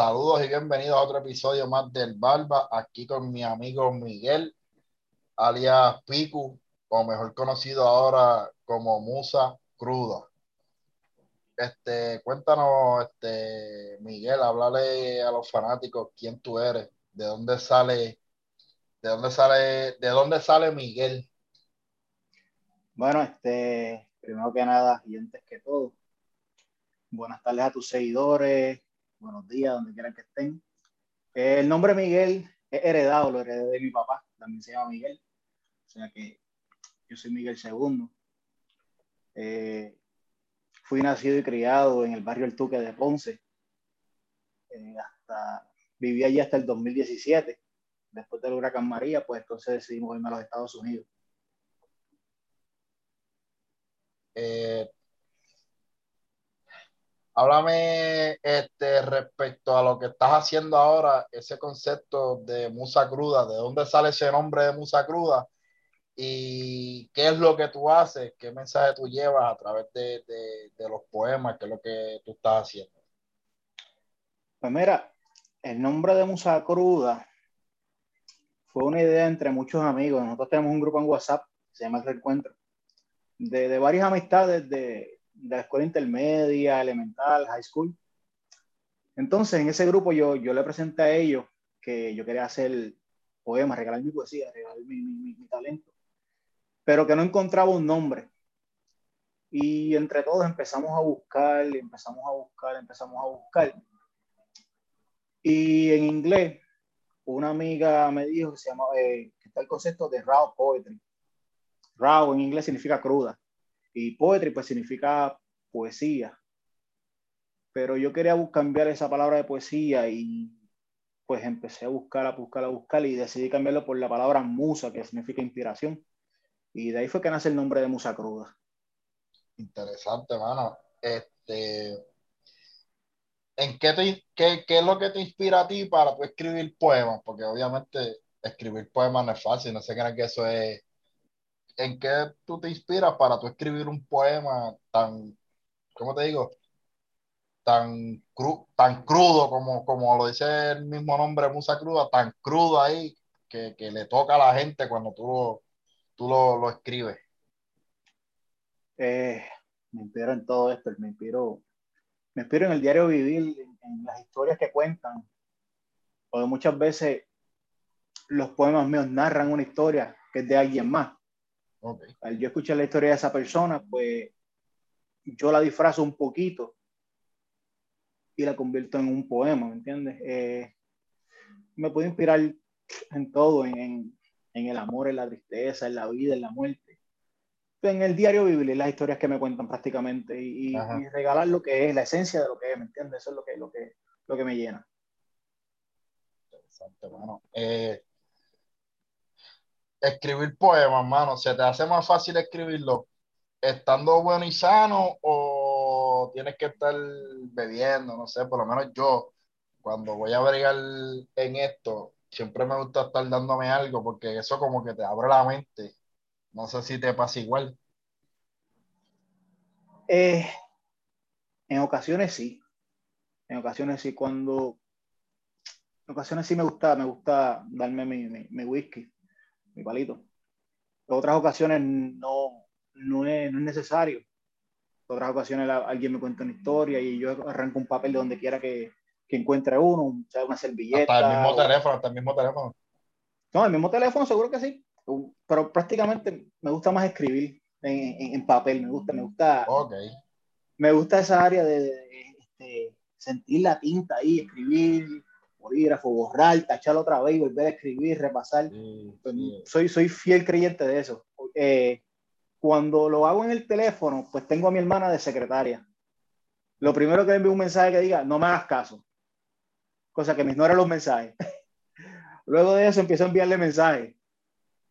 Saludos y bienvenidos a otro episodio más del Barba, aquí con mi amigo Miguel, alias Piku, o mejor conocido ahora como Musa Cruda. Este, cuéntanos, este, Miguel, háblale a los fanáticos quién tú eres, de dónde sale, de dónde sale, de dónde sale Miguel. Bueno, este, primero que nada, y antes que todo, buenas tardes a tus seguidores, buenos días, donde quieran que estén. El nombre Miguel es heredado, lo heredé de mi papá, también se llama Miguel, o sea que yo soy Miguel II. Eh, fui nacido y criado en el barrio El Tuque de Ponce. Eh, hasta, viví allí hasta el 2017. Después del huracán María, pues entonces decidimos irme a los Estados Unidos. Eh, háblame este, respecto a lo que estás haciendo ahora, ese concepto de musa cruda, ¿de dónde sale ese nombre de musa cruda? ¿Y qué es lo que tú haces? ¿Qué mensaje tú llevas a través de, de, los poemas? ¿Qué es lo que tú estás haciendo? Pues mira, el nombre de Musa Cruda fue una idea entre muchos amigos. Nosotros tenemos un grupo en WhatsApp, se llama El Reencuentro, de, varias amistades de, de, la escuela intermedia, elemental, high school. Entonces, en ese grupo yo, yo le presenté a ellos que yo quería hacer poemas, regalar mi poesía, regalar mi, mi, mi talento pero que no encontraba un nombre. Y entre todos empezamos a buscar, empezamos a buscar, empezamos a buscar. Y en inglés, una amiga me dijo que se llama, eh, que está el concepto de raw poetry. Raw en inglés significa cruda y poetry pues significa poesía. Pero yo quería cambiar esa palabra de poesía y pues empecé a buscar, a buscar, a buscar y decidí cambiarlo por la palabra musa, que significa inspiración. Y de ahí fue que nace el nombre de Musa Cruda. Interesante, mano. Este, ¿En qué, te, qué, qué, es lo que te inspira a ti para tú escribir poemas? Porque obviamente escribir poemas no es fácil, no sé qué que eso es. ¿En qué tú te inspiras para tú escribir un poema tan, ¿cómo te digo? Tan, cru, tan crudo como, como lo dice el mismo nombre, Musa Cruda, tan crudo ahí que, que le toca a la gente cuando tú tú lo, lo escribes? Eh, me inspiro en todo esto, me inspiro, me inspiro en el diario vivir, en, las historias que cuentan, porque muchas veces los poemas míos narran una historia que es de alguien más. Okay. Al yo escuchar la historia de esa persona, pues yo la disfrazo un poquito y la convierto en un poema, ¿me entiendes? Eh, me puede inspirar en todo, en, en el amor, en la tristeza, en la vida, en la muerte. En el diario vivir las historias que me cuentan prácticamente y, regalar lo que es, la esencia de lo que es, ¿me entiendes? Eso es lo que, lo que, lo que me llena. Interesante, mano. Eh, escribir poemas, mano, ¿se te hace más fácil escribirlo estando bueno y sano o tienes que estar bebiendo? No sé, por lo menos yo, cuando voy a bregar en esto, siempre me gusta estar dándome algo porque eso como que te abre la mente. No sé si te pasa igual. Eh, en ocasiones sí. En ocasiones sí, cuando... En ocasiones sí me gusta, me gusta darme mi, whisky, mi palito. En otras ocasiones no, no, es, necesario. En otras ocasiones alguien me cuenta una historia y yo arranco un papel de donde quiera que, que encuentre uno, una servilleta. Hasta el mismo teléfono, hasta el mismo teléfono. No, el mismo teléfono seguro que sí, pero prácticamente me gusta más escribir en, en, papel, me gusta, me gusta. Okay. Me gusta esa área de, este, sentir la tinta ahí, escribir, bolígrafo, borrar, tacharlo otra vez y volver a escribir, repasar. Pues, soy, soy fiel creyente de eso. Eh, cuando lo hago en el teléfono, pues tengo a mi hermana de secretaria. Lo primero que le envío un mensaje que diga, no me hagas caso cosa que me ignora los mensajes. Luego de eso empiezo a enviarle mensajes.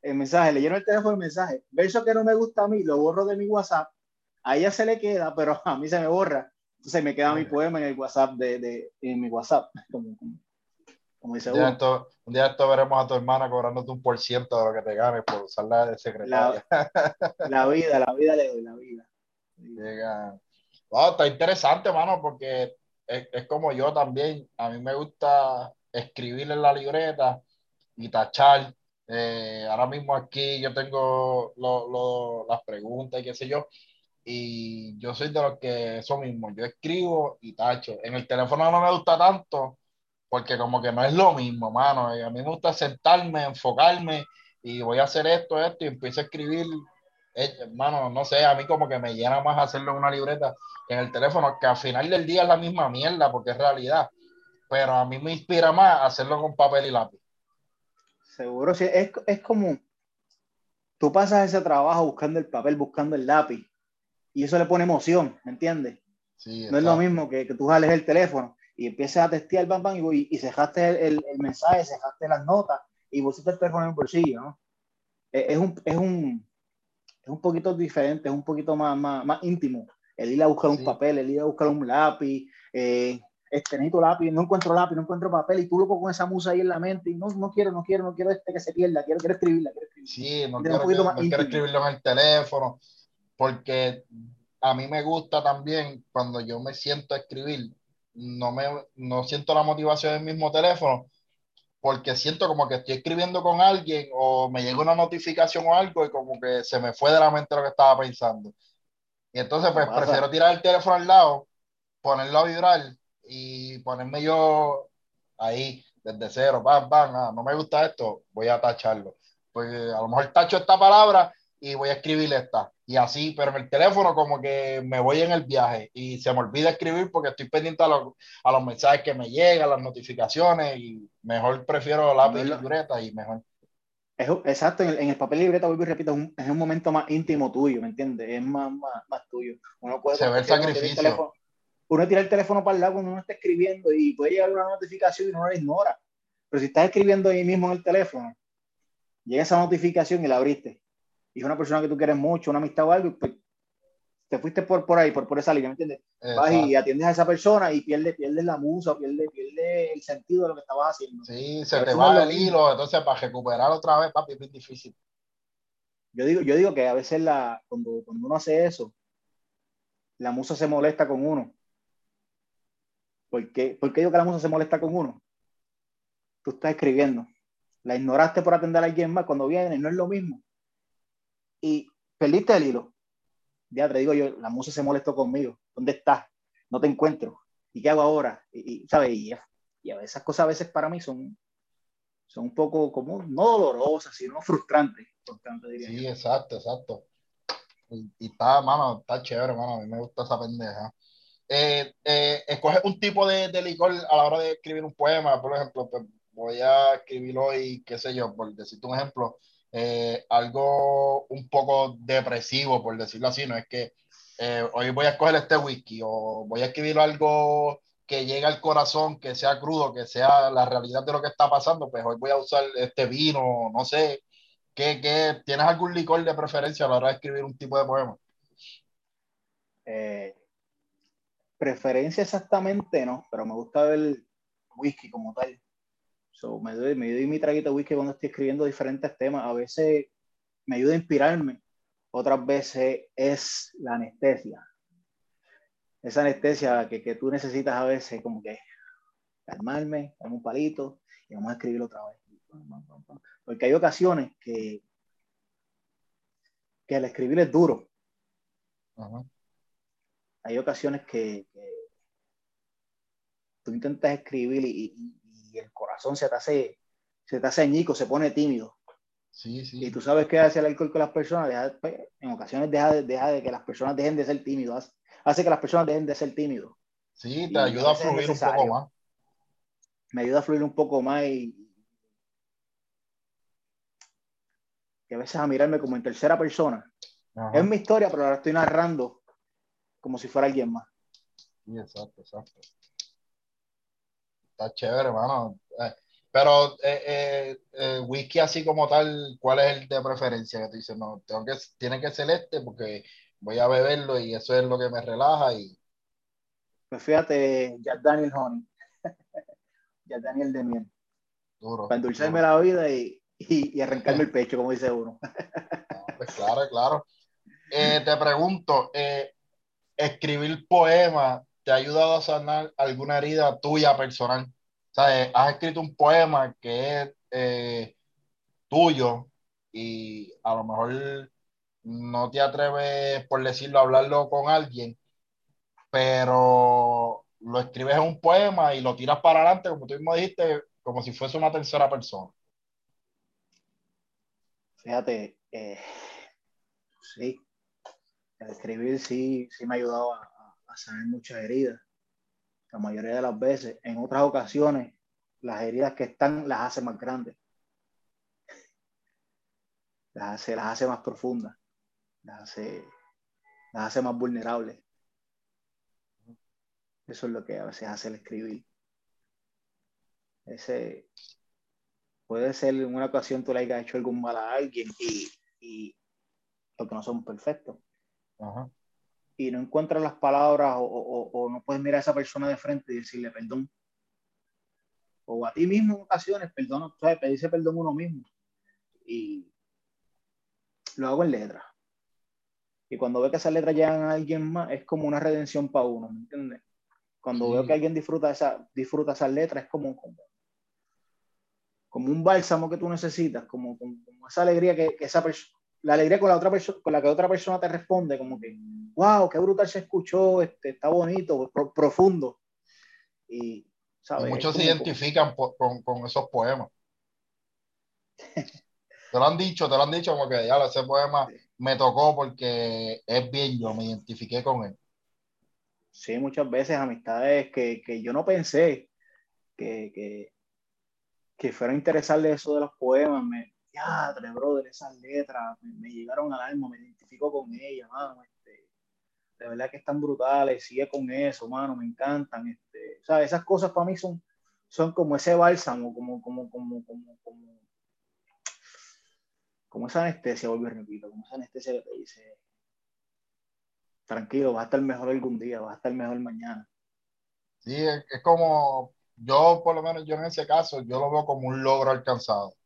El mensaje, le lleno el teléfono el mensaje. Verso que no me gusta a mí, lo borro de mi WhatsApp. A ella se le queda, pero a mí se me borra. Entonces me queda mi poema en el WhatsApp de, de en mi WhatsApp. Como, como dice un, día esto, un día esto veremos a tu hermana cobrándote un por ciento de lo que te ganes por usarla de secretaria. La, vida, la vida le doy, la vida. Llega. está interesante, mano, porque es, como yo también. A mí me gusta escribir en la libreta y tachar. Eh, ahora mismo aquí yo tengo las preguntas y qué sé yo. Y yo soy de los que eso mismo, yo escribo y tacho. En el teléfono no me gusta tanto porque como que no es lo mismo, mano. A mí me gusta sentarme, enfocarme y voy a hacer esto, esto y empiezo a escribir hermano, no sé, a mí como que me llena más hacerlo en una libreta que en el teléfono, que al final del día es la misma mierda, porque es realidad, pero a mí me inspira más hacerlo con papel y lápiz. Seguro, sí, es, es como, tú pasas ese trabajo buscando el papel, buscando el lápiz, y eso le pone emoción, ¿me entiendes? Sí, no es lo mismo que, que tú jales el teléfono y empieces a testear bam, bam, y, y cejaste el, el, mensaje, cejaste las notas y pusiste el teléfono en el bolsillo, ¿no? Es un, es un, es un poquito diferente, es un poquito más, más, más íntimo. El ir a buscar un papel, el ir a buscar un lápiz, eh, este, necesito lápiz, no encuentro lápiz, no encuentro papel, y tú loco con esa musa ahí en la mente, y no, no quiero, no quiero, no quiero este que se pierda, quiero, quiero escribirla, quiero escribirla. Sí, no, quiero, no quiero escribirlo en el teléfono, porque a mí me gusta también cuando yo me siento a escribir, no, me, no siento la motivación del mismo teléfono, porque siento como que estoy escribiendo con alguien o me llega una notificación o algo y como que se me fue de la mente lo que estaba pensando. Y entonces pues prefiero tirar el teléfono al lado, ponerlo a vibrar y ponerme yo ahí desde cero, bam, bam, ah, no me gusta esto, voy a tacharlo. Pues a lo mejor tacho esta palabra y voy a escribir esta. Y así, pero en el teléfono como que me voy en el viaje y se me olvida escribir porque estoy pendiente a, a los mensajes que me llegan, las notificaciones y mejor prefiero lápiz y libreta y mejor. exacto, en el, papel y libreta, vuelvo y repito, es un, es un, momento más íntimo tuyo, ¿me entiendes? Es más, más, más tuyo. Uno puede se ve el sacrificio. Uno tira el teléfono para el lado cuando uno está escribiendo y puede llegar una notificación y uno la ignora. Pero si estás escribiendo ahí mismo en el teléfono, llega esa notificación y la abriste y es una persona que tú quieres mucho, una amistad o algo, pues te fuiste por, por ahí, por, por esa línea, ¿me entiendes? Vas y atiendes a esa persona y pierdes, pierdes la musa, pierdes, pierde el sentido de lo que estabas haciendo. Sí, se te va el hilo, entonces para recuperar otra vez, papi, es bien difícil. Yo digo, yo digo que a veces la, cuando, cuando uno hace eso, la musa se molesta con uno. ¿Por qué? ¿Por qué digo que la musa se molesta con uno? Tú estás escribiendo. La ignoraste por atender a alguien más cuando viene, no es lo mismo y perdiste el hilo. Ya te digo yo, la musa se molestó conmigo. ¿Dónde estás? No te encuentro. ¿Y qué hago ahora? Y, ¿sabes? Y, y, esas cosas a veces para mí son, son un poco como, no dolorosas, sino frustrantes. sí, exacto, exacto. Y, está, mano, está chévere, mano. A mí me gusta esa pendeja. Eh, eh, escoge un tipo de, de, licor a la hora de escribir un poema, por ejemplo, voy a escribir hoy, qué sé yo, por decirte un ejemplo, eh, algo un poco depresivo, por decirlo así, no es que eh, hoy voy a escoger este whisky o voy a escribir algo que llegue al corazón, que sea crudo, que sea la realidad de lo que está pasando, pues hoy voy a usar este vino, no sé, ¿qué, qué, ¿tienes algún licor de preferencia a la hora de escribir un tipo de poema? Eh, preferencia exactamente no, pero me gusta el whisky como tal. So, me, doy, me doy mi traguito de whisky cuando estoy escribiendo diferentes temas. A veces me ayuda a inspirarme, otras veces es la anestesia. Esa anestesia que, que tú necesitas a veces, como que calmarme, darme un palito y vamos a escribirlo otra vez. Porque hay ocasiones que, que el escribir es duro. Hay ocasiones que, que, tú intentas escribir y, y el corazón se te hace, se te hace añico, se pone tímido. Sí, sí. Y tú sabes qué hace el alcohol con las personas, pues, en ocasiones deja de, deja de que las personas dejen de ser tímidos, hace, que las personas dejen de ser tímidos. Sí, te ayuda a fluir un poco más. Me ayuda a fluir un poco más y, y a veces a mirarme como en tercera persona. Es mi historia, pero la estoy narrando como si fuera alguien más. Sí, exacto, exacto está chévere, hermano. Eh, pero eh, eh, whisky así como tal, ¿cuál es el de preferencia? Que tú dices, no, tengo que, tiene que ser este porque voy a beberlo y eso es lo que me relaja y... Pues fíjate, Jack Daniel Honey. Jack Daniel de miel. Duro. Para endulzarme la vida y, y, arrancarme el pecho, como dice uno. pues claro, claro. te pregunto, escribir poemas te ha ayudado a sanar alguna herida tuya personal? ¿Sabes? Has escrito un poema que es eh, tuyo y a lo mejor no te atreves, por decirlo, a hablarlo con alguien, pero lo escribes en un poema y lo tiras para adelante, como tú mismo dijiste, como si fuese una tercera persona. Fíjate, eh, sí, el escribir sí, sí me ha ayudado a, a muchas heridas. La mayoría de las veces, en otras ocasiones, las heridas que están las hace más grandes. Las hace, las hace más profundas. Las hace, las hace más vulnerables. Eso es lo que a veces hace el escribir. Ese puede ser en una ocasión tú le hayas hecho algún mal a alguien y, y porque no somos perfectos. Y no encuentras las palabras o, o, o, no puedes mirar a esa persona de frente y decirle perdón. O a ti mismo en ocasiones, perdón, ¿sabes? Pedirse perdón uno mismo. Y lo hago en letra. Y cuando veo que esas letras llegan a alguien más, es como una redención para uno, ¿me entiendes? Cuando sí. veo que alguien disfruta, esa, disfruta esas letras, es como, como, como un bálsamo que tú necesitas, como, como, como esa alegría que, que esa persona, la alegría con la otra persona, con la que otra persona te responde, como que, wow, qué brutal se escuchó, este, está bonito, pro, profundo. Y, muchos se identifican por, con, con, esos poemas. te lo han dicho, te lo han dicho como que ya ese poema sí. me tocó porque es bien yo, me identifiqué con él sí, muchas veces amistades que, que yo no pensé que, que, que fuera a interesarle eso de los poemas. Me, ya, brother, esas letras me, llegaron al alma, me identifico con ellas, mano. Este, de verdad que están brutales, sigue con eso, mano, me encantan. Este, o sea, esas cosas para mí son, son como ese bálsamo, como, como, como, como, como, como esa anestesia, vuelvo a repito, como esa anestesia que te dice, tranquilo, vas a estar mejor algún día, vas a estar mejor mañana. Sí, es, es, como, yo por lo menos yo en ese caso, yo lo veo como un logro alcanzado.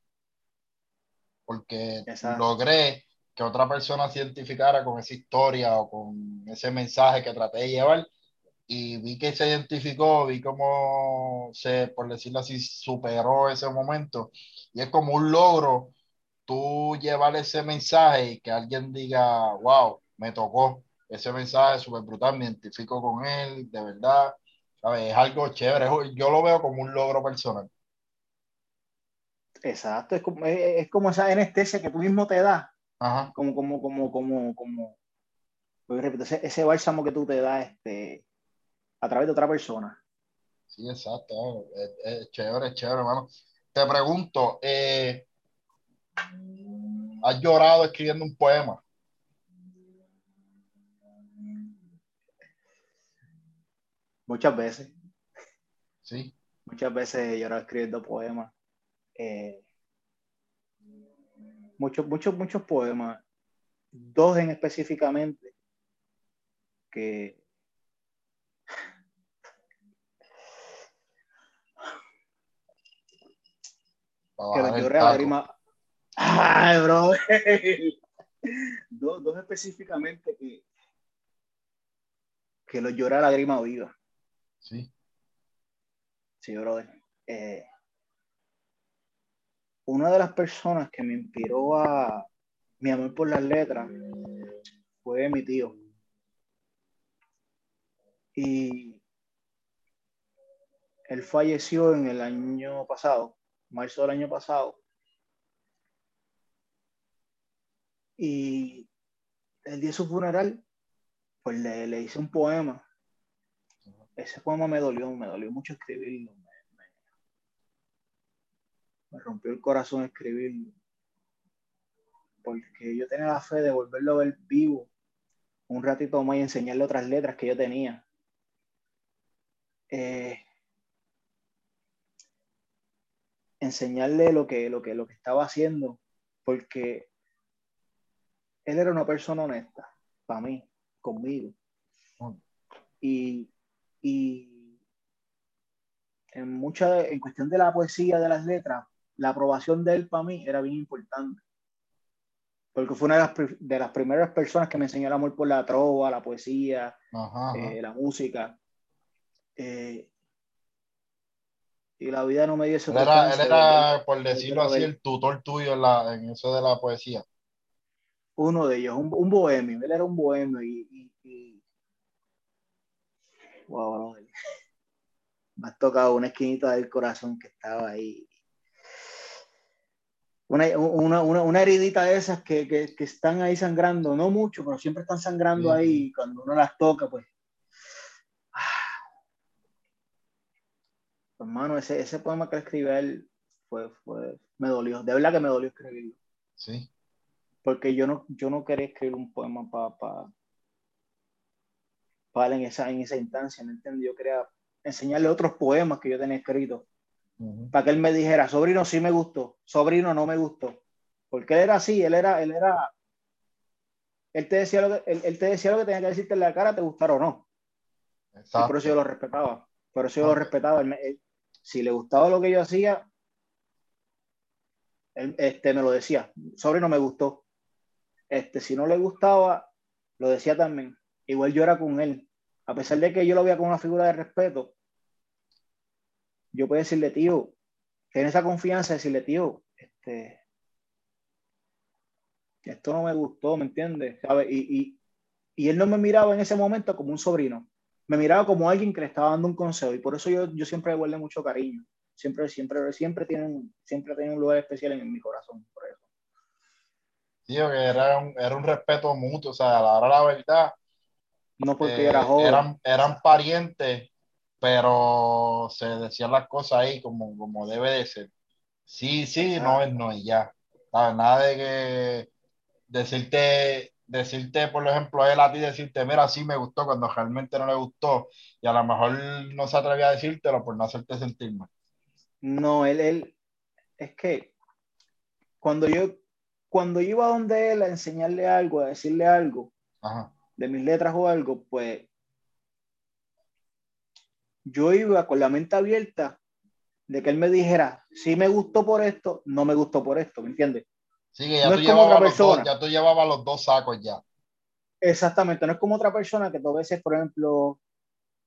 Porque Exacto. logré que otra persona se identificara con esa historia o con ese mensaje que traté de llevar y vi que se identificó, vi cómo se, por decirlo así, superó ese momento. Y es como un logro tú llevar ese mensaje y que alguien diga, wow, me tocó ese mensaje súper brutal, me identifico con él, de verdad, ¿sabes? Es algo chévere, yo lo veo como un logro personal. Exacto, es como, es, como esa anestesia que tú mismo te das, Ajá. como, como, como, como, como, repito, ese, ese, bálsamo que tú te das este, a través de otra persona. Sí, exacto, es, es chévere, es chévere, hermano. Te pregunto, eh, ¿has llorado escribiendo un poema? Muchas veces. Sí. Muchas veces yo escribiendo poemas. Eh, muchos, muchos, muchos poemas. Dos en específicamente que que los lloré a lágrima. Ay, bro. dos, dos específicamente que, que los lloré a lágrima viva. Sí. Sí, brother. Eh, una de las personas que me inspiró a mi amor por las letras fue mi tío. Y él falleció en el año pasado, marzo del año pasado. Y el día de su funeral, pues le, le hice un poema ese poema me dolió, me dolió mucho escribirlo. Me, rompió el corazón escribirlo. Porque yo tenía la fe de volverlo a ver vivo un ratito más y enseñarle otras letras que yo tenía. Eh, enseñarle lo que, lo, que, lo que estaba haciendo, porque él era una persona honesta, para mí, conmigo. Y y en mucha, en cuestión de la poesía, de las letras, la aprobación de él para mí era bien importante. Porque fue una de las, de las primeras personas que me enseñó el amor por la trova, la poesía, ajá, ajá. Eh, la música. Eh, y la vida no me dio ese Él era, él era por decirlo así, el tutor tuyo en, la, en eso de la poesía. Uno de ellos, un, un bohemio. Él era un bohemio y, y, y... Wow, me has tocado una esquinita del corazón que estaba ahí. Una, una, una, una heridita de esas que, que, que, están ahí sangrando, no mucho, pero siempre están sangrando sí. ahí. Y cuando uno las toca, pues. Hermano, ese, ese poema que escribió él fue, fue, me dolió. De verdad que me dolió escribirlo. Sí. Porque yo no, yo no quería escribir un poema para pa, pa en, esa, en esa instancia, ¿me entiendes? Yo quería enseñarle otros poemas que yo tenía escritos. Uh -huh. Para que él me dijera, sobrino sí me gustó, sobrino no me gustó. Porque él era así, él era, él era, él te decía lo que, él, él te decía lo que tenía que decirte en la cara, te gustara o no. Exacto. Y por eso yo lo respetaba. Por eso yo lo respetaba. Él, él, si le gustaba lo que yo hacía, él, este, me lo decía. Sobrino me gustó. Este, si no le gustaba, lo decía también. Igual yo era con él. A pesar de que yo lo veía con una figura de respeto, yo puedo decirle, tío, ten esa confianza, decirle, tío, este, esto no me gustó, ¿me entiendes? Y, y, y, él no me miraba en ese momento como un sobrino, me miraba como alguien que le estaba dando un consejo y por eso yo, yo siempre le guardé mucho cariño. Siempre, siempre, siempre tienen, siempre tienen un lugar especial en, en mi corazón, por eso. Tío, que era un, era un respeto mutuo, o sea, a la hora de la verdad, no porque eh, era joven. Eran, eran parientes, pero se decían las cosas ahí como, como debe de ser. Sí, sí, no es no y ya. ¿Sabes? Nada de que decirte, decirte, por ejemplo, él a ti decirte, mira, sí me gustó cuando realmente no le gustó y a lo mejor no se atrevía a decírtelo por no hacerte sentir mal. No, él, él, es que cuando yo, cuando yo iba donde él a enseñarle algo, a decirle algo, Ajá de mis letras o algo, pues yo iba con la mente abierta de que él me dijera, si me gustó por esto, no me gustó por esto, ¿me entiendes? Sí, que ya, no tú llevabas los dos, ya tú llevabas los dos sacos ya. Exactamente, no es como otra persona que tú a veces, por ejemplo,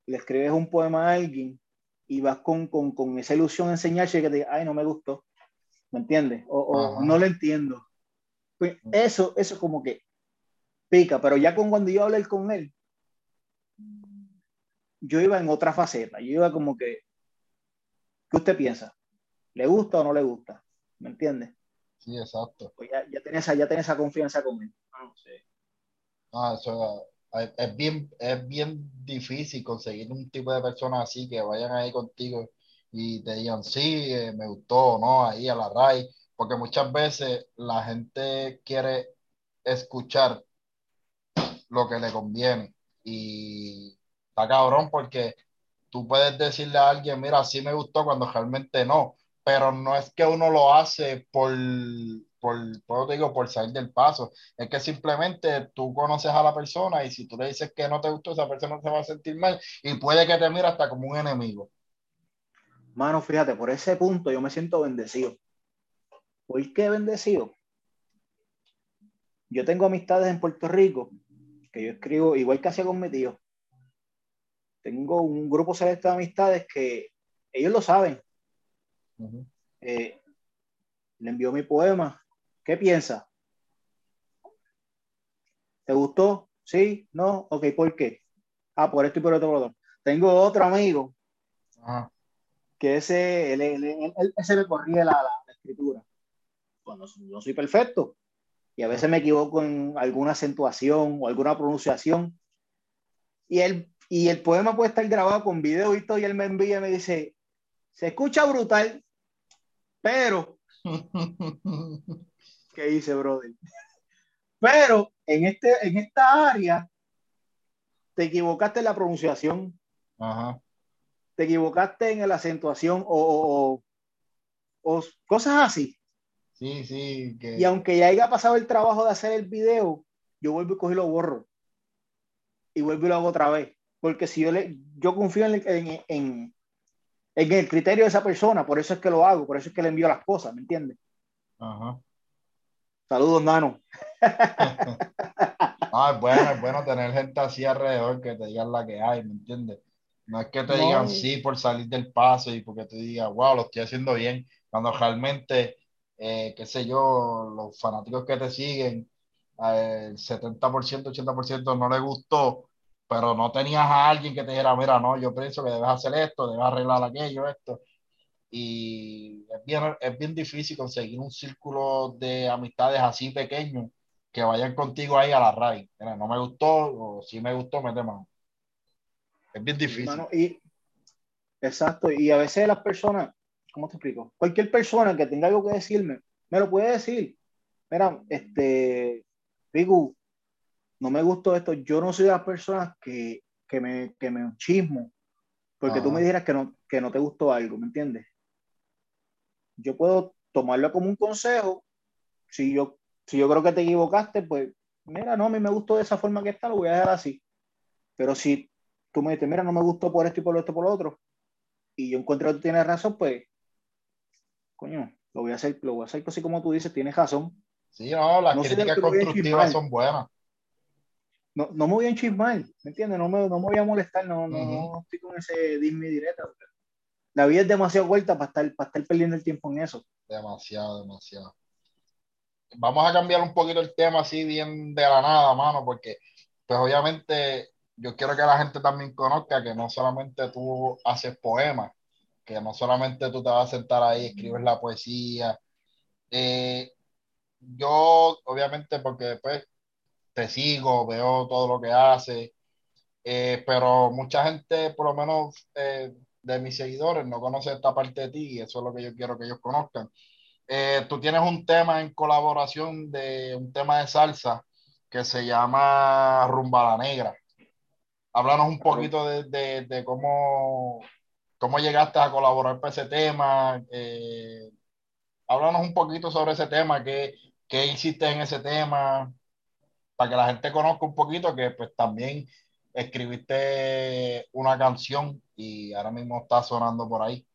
le escribes un poema a alguien y vas con, con, con esa ilusión a enseñarse que te diga, ay, no me gustó, ¿me entiendes? O, o no lo entiendo. Pues eso, eso como que pica, pero ya con cuando yo hablé con él, yo iba en otra faceta, yo iba como que, ¿qué usted piensa? ¿Le gusta o no le gusta? ¿Me entiende? Sí, exacto. Pues ya, ya, tenés, ya tenés esa confianza con él. Ah, sí. ah eso es bien, es bien difícil conseguir un tipo de personas así que vayan ahí contigo y te digan, sí, eh, me gustó, ¿no? Ahí a la raíz, porque muchas veces la gente quiere escuchar lo que le conviene. Y está cabrón porque tú puedes decirle a alguien, mira, sí me gustó cuando realmente no, pero no es que uno lo hace por, por, por, digo, por salir del paso, es que simplemente tú conoces a la persona y si tú le dices que no te gustó, esa persona se va a sentir mal y puede que te mire hasta como un enemigo. Mano, fíjate, por ese punto yo me siento bendecido. ¿Por qué bendecido? Yo tengo amistades en Puerto Rico que yo escribo, igual que hacía con mi tío. Tengo un grupo selecto de amistades que ellos lo saben. Uh -huh. eh, le envió mi poema. ¿Qué piensa? ¿Te gustó? ¿Sí? ¿No? Ok, ¿por qué? Ah, por esto y por otro. Por otro. Tengo otro amigo -huh. que ese, él, él, él, ese me corría la, la, la escritura. Bueno, no soy perfecto, y a veces me equivoco en alguna acentuación o alguna pronunciación. Y el, y el poema puede estar grabado con video y todo, y él me envía y me dice, se escucha brutal, pero... ¿Qué dice, brother? Pero en, este, en esta área te equivocaste en la pronunciación. Ajá. Te equivocaste en la acentuación o, o, o cosas así. Sí, sí. Que... Y aunque ya haya pasado el trabajo de hacer el video, yo vuelvo y cojo y lo borro. Y vuelvo y lo hago otra vez. Porque si yo le, yo confío en, en, en, en, el criterio de esa persona, por eso es que lo hago, por eso es que le envío las cosas, ¿me entiendes? Ajá. Saludos, Nano. ah, es bueno, es bueno tener gente así alrededor que te digan la que hay, ¿me entiendes? No es que te digan sí por salir del paso y porque te digan, wow, lo estoy haciendo bien, cuando realmente, eh, qué sé yo, los fanáticos que te siguen, el 70%, 80% no le gustó, pero no tenías a alguien que te dijera, mira, no, yo pienso que debes hacer esto, debes arreglar aquello, esto. Y es bien, es bien difícil conseguir un círculo de amistades así pequeño que vayan contigo ahí a la raíz. no me gustó o si me gustó, mete mano. Es bien difícil. y, exacto, y a veces las personas, ¿cómo te explico? Cualquier persona que tenga algo que decirme, me lo puede decir. Mira, este, Rigu, no me gustó esto. Yo no soy de las personas que, que, me, que me chismo porque tú me dijeras que no, que no te gustó algo, ¿me entiendes? Yo puedo tomarlo como un consejo. Si yo, si yo creo que te equivocaste, pues, mira, no, a mí me gustó de esa forma que está, lo voy a dejar así. Pero si tú me dices, mira, no me gustó por esto y por esto por lo otro, y yo encuentro que tú tienes razón, pues, coño, lo voy a hacer, lo voy a hacer así como tú dices, tienes razón. Sí, no, las críticas constructivas son buenas no, no me voy a enchismar, ¿me entiendes? No me, no me voy a molestar, no, no, no estoy con ese dismi directa. La vida es demasiado corta para estar, para estar perdiendo el tiempo en eso. Demasiado, demasiado. Vamos a cambiar un poquito el tema así bien de la nada, mano, porque pues obviamente yo quiero que la gente también conozca que no solamente tú haces poemas, que no solamente tú te vas a sentar ahí escribes la poesía. Eh, yo, obviamente, porque después te sigo, veo todo lo que hace, eh, pero mucha gente, por lo menos eh, de mis seguidores, no conoce esta parte de ti y eso es lo que yo quiero que ellos conozcan. Eh, tú tienes un tema en colaboración de un tema de salsa que se llama Rumba la Negra. Háblanos un poquito de, de, cómo, cómo llegaste a colaborar para ese tema. háblanos un poquito sobre ese tema, qué, qué hiciste en ese tema para que la gente conozca un poquito que pues también escribiste una canción y ahora mismo está sonando por ahí.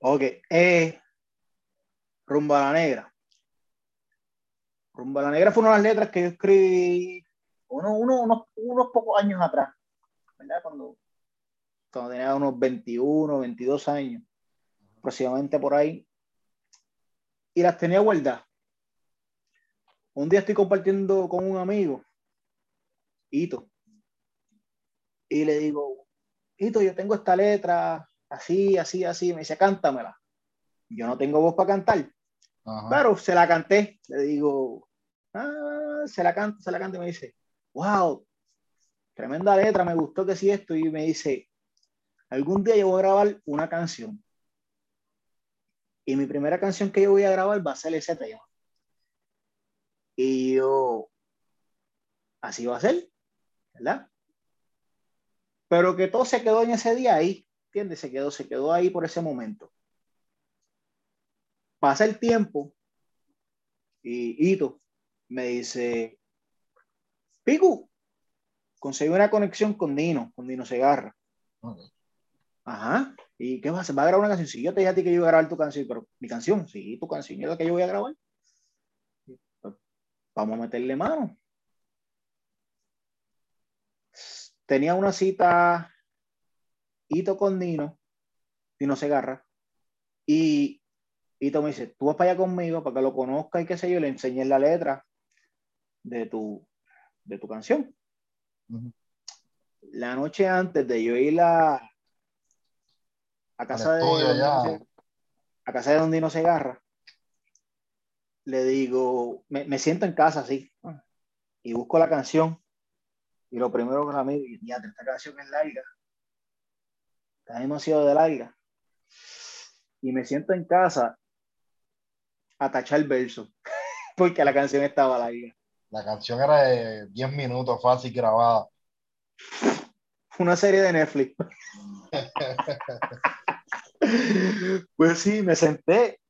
Ok, eh, Rumba la Negra. Rumba la Negra fue una de las letras que yo escribí uno, unos, unos, pocos años atrás, ¿verdad? Cuando, cuando tenía unos 21, 22 años, aproximadamente por ahí. Y las tenía guardadas un día estoy compartiendo con un amigo, Ito, y le digo, Ito, yo tengo esta letra así, así, así, me dice, cántamela. Yo no tengo voz para cantar, pero se la canté, le digo, ah, se la canto, se la canto y me dice, wow, tremenda letra, me gustó que sí esto, y me dice, algún día yo voy a grabar una canción. Y mi primera canción que yo voy a grabar va a ser ese tema. Y yo, así va a ser, ¿verdad? Pero que todo se quedó en ese día ahí, ¿entiendes? Se quedó, se quedó ahí por ese momento. Pasa el tiempo y Ito me dice, Piku, conseguí una conexión con Dino, con Dino Segarra. Ajá. ¿Y qué va a hacer? ¿Va a grabar una canción? Sí, yo te dije a ti que yo iba a grabar tu canción, pero mi canción, sí, tu canción es la que yo voy a grabar vamos a meterle mano. Tenía una cita Ito con Dino, Dino Segarra, y Ito me dice, tú vas para allá conmigo para que lo conozca y qué sé yo, le enseñé la letra de tu, de tu canción. La noche antes de yo ir a, a casa de a casa de Don Dino Segarra, le digo, me, siento en casa así, y busco la canción, y lo primero que la miro, y ya, esta canción es larga, está demasiado de larga, y me siento en casa a tachar el verso, porque la canción estaba larga. La canción era de 10 minutos, fácil grabada. Una serie de Netflix. pues sí, me senté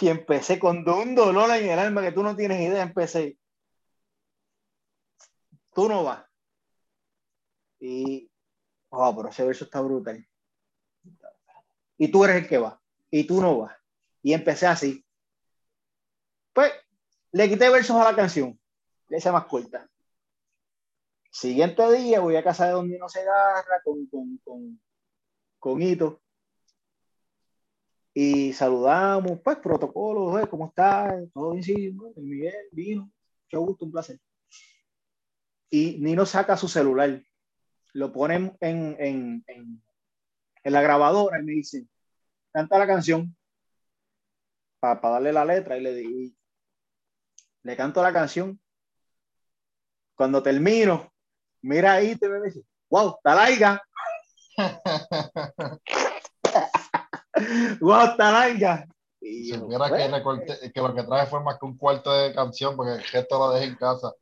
y empecé con un dolor en el alma que tú no tienes idea, empecé. Tú no vas. Y, oh, pero ese verso está brutal. Y tú eres el que va. Y tú no vas. Y empecé así. Pues le quité versos a la canción. Le hice más corta. Siguiente día voy a casa de Don Nino Segarra con, con, con, con Hito y saludamos, pues, protocolo, ¿cómo está? Todo bien, sí, Miguel, vino, mucho gusto, un placer. Y Nino saca su celular, lo pone en, en, en, la grabadora y me dice, canta la canción para darle la letra y le di, le canto la canción. Cuando termino, mira ahí, te me dice, wow, está larga. Y si mira que, que, lo que traje fue más que un cuarto de canción, porque el gesto lo dejé en casa.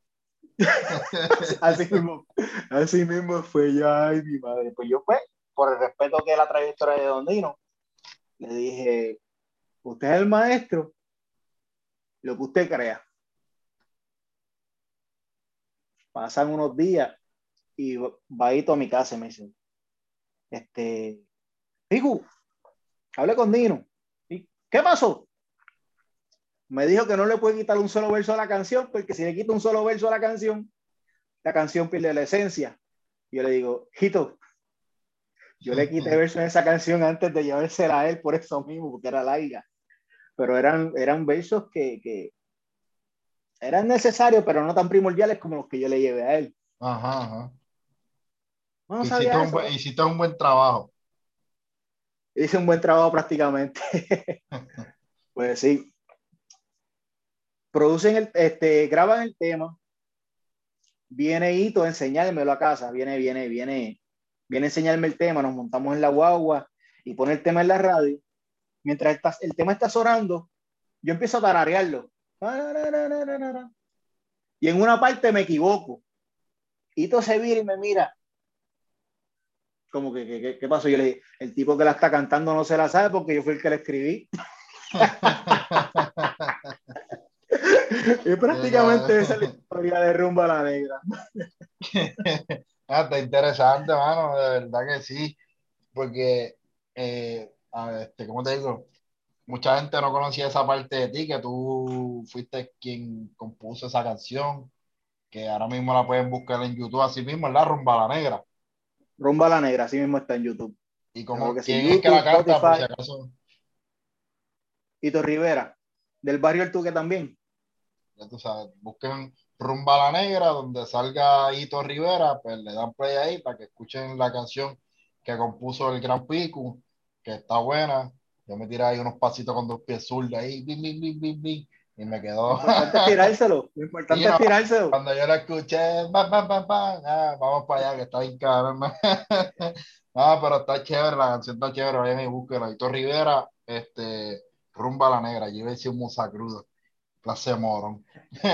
así, mismo, así mismo fue yo, ay, mi madre. Pues yo, pues, por el respeto que es la trayectoria de Don Dino, le dije, usted es el maestro, lo que usted crea. Pasan unos días y va a mi casa y me dice, este, Piku, Hablé con Dino. ¿Y qué pasó? Me dijo que no le puede quitar un solo verso a la canción, porque si le quita un solo verso a la canción, la canción pierde la esencia. Yo le digo, Hito, yo le quité verso en esa canción antes de llevársela a él por eso mismo, porque era larga. Pero eran, eran versos que, que eran necesarios, pero no tan primordiales como los que yo le llevé a él. Ajá, ajá. hiciste, un buen, hiciste un buen trabajo hice un buen trabajo prácticamente. pues sí. Producen el, este, graban el tema. Viene Hito a enseñármelo a casa. Viene, viene, viene, viene a enseñarme el tema. Nos montamos en la guagua y pone el tema en la radio. Mientras el tema está sonando, yo empiezo a tararearlo. Y en una parte me equivoco. Hito se vira y me mira como que, ¿qué pasó? Yo le dije, el tipo que la está cantando no se la sabe porque yo fui el que la escribí. y prácticamente esa es la historia de Rumba la Negra. ah, está interesante, mano, de verdad que sí, porque, eh, a ver, este, ¿cómo te digo? Mucha gente no conocía esa parte de ti, que tú fuiste quien compuso esa canción, que ahora mismo la pueden buscar en YouTube, así mismo, es la Rumba la Negra. Rumba la Negra, así mismo está en YouTube. ¿Y como que quién es que la canta, por si acaso? Hito Rivera, del barrio El Tuque también. Ya tú sabes, busquen Rumba la Negra, donde salga Hito Rivera, pues le dan play ahí para que escuchen la canción que compuso el Gran Pico, que está buena. Yo me tiré ahí unos pasitos con dos pies zurdos ahí, bim, bim, bim, bim, bim, y me quedó. Lo importante es tirárselo. Lo importante es tirárselo. Cuando yo la escuché, ah, vamos para allá, que está bien caro. no, pero está chévere, la canción está chévere. Vayan y búsquela. Hito Rivera, este, rumba a la negra. Yo iba a decir musa crudo. Clase morón.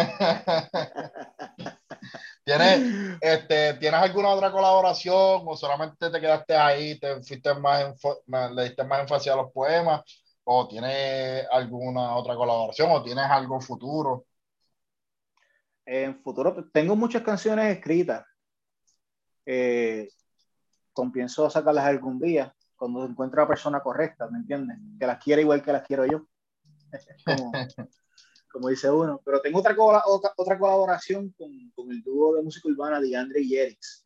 ¿Tienes, este, ¿Tienes alguna otra colaboración o solamente te quedaste ahí, te fuiste más, le diste más énfasis a los poemas o tienes alguna otra colaboración o tienes algo futuro? En futuro tengo muchas canciones escritas. Eh, con pienso sacarlas algún día cuando encuentre la persona correcta, ¿me entiendes? Que las quiera igual que las quiero yo. como, dice uno. Pero tengo otra, otra, colaboración con, con, el dúo de música urbana de Andre y Jerix.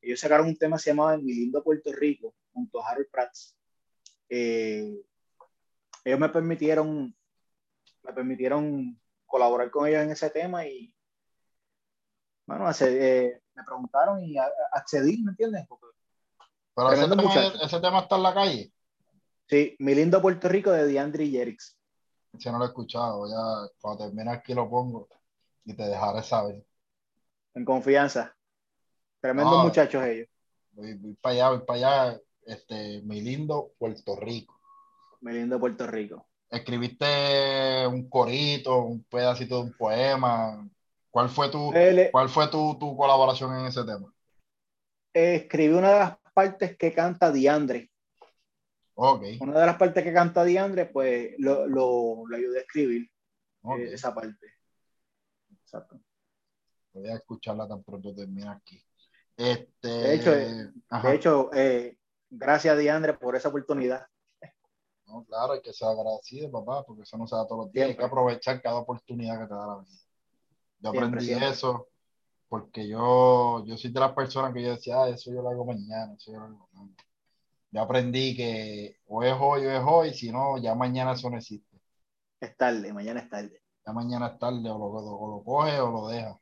Ellos sacaron un tema que se llamaba Mi lindo Puerto Rico junto a Harold Prats. Eh, ellos me permitieron, me permitieron colaborar con ellos en ese tema y, bueno, eh, me preguntaron y accedí, ¿me entiendes? Pero ese tema, está en la calle. Sí, mi lindo Puerto Rico de Diandri Jerix. Ese no lo he escuchado, ya cuando termine aquí lo pongo y te dejaré saber. En confianza. Tremendos muchachos ellos. Voy, voy, para allá, voy para allá, este, mi lindo Puerto Rico. Me lindo Puerto Rico. Escribiste un corito, un pedacito de un poema. ¿Cuál fue tu, ¿cuál fue tu, tu, colaboración en ese tema? escribí una de las partes que canta Diandre. Okay. Una de las partes que canta Diandre, pues lo, lo, ayudé a escribir eh, esa parte. Exacto. Voy a escucharla tan pronto termine aquí. Este, de hecho, eh, de hecho eh, gracias Diandre por esa oportunidad. No, claro, hay que ser agradecido, papá, porque eso no se da todos los días. Hay que aprovechar cada oportunidad que te da la vida. Yo aprendí eso porque yo, yo soy de las personas que yo decía, ah, eso yo lo hago mañana, eso yo lo hago mañana. Yo aprendí que o es hoy o es hoy, si no, ya mañana eso no existe. Es tarde, mañana es tarde. Ya mañana es tarde, o lo, o lo coge o lo deja.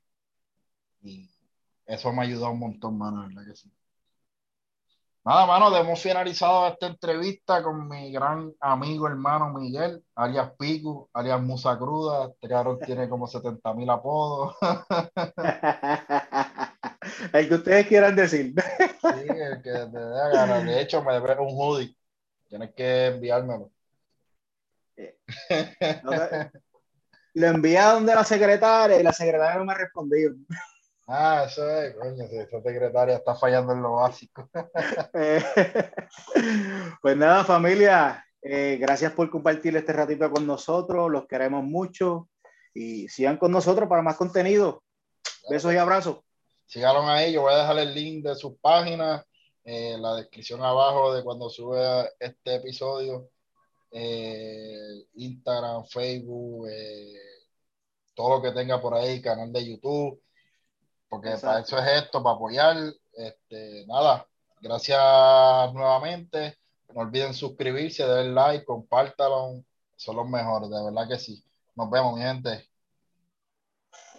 Y eso me ha ayudado un montón, mano, ¿verdad que sí? Nada, mano, hemos finalizado esta entrevista con mi gran amigo hermano Miguel, alias Pico, alias Musa Cruda. Este cabrón tiene como 70 mil apodos. el que ustedes quieran decir. sí, el que te dé ganas. De hecho, me debe un hoodie. Tienes que enviármelo. Lo envié a donde la secretaria y la secretaria no me ha respondido. Ah, eso es, coño, si esa secretaria está fallando en lo básico. pues nada, familia, eh, gracias por compartir este ratito con nosotros, los queremos mucho y sigan con nosotros para más contenido. Besos y abrazos. Síganos ahí, yo voy a dejar el link de sus páginas en la descripción abajo de cuando sube este episodio. Eh, Instagram, Facebook, eh, todo lo que tenga por ahí, canal de YouTube porque para eso es esto, para apoyar. Este, nada, gracias nuevamente. No olviden suscribirse, dar like, compártalo. Son los mejores, de verdad que sí. Nos vemos, mi gente.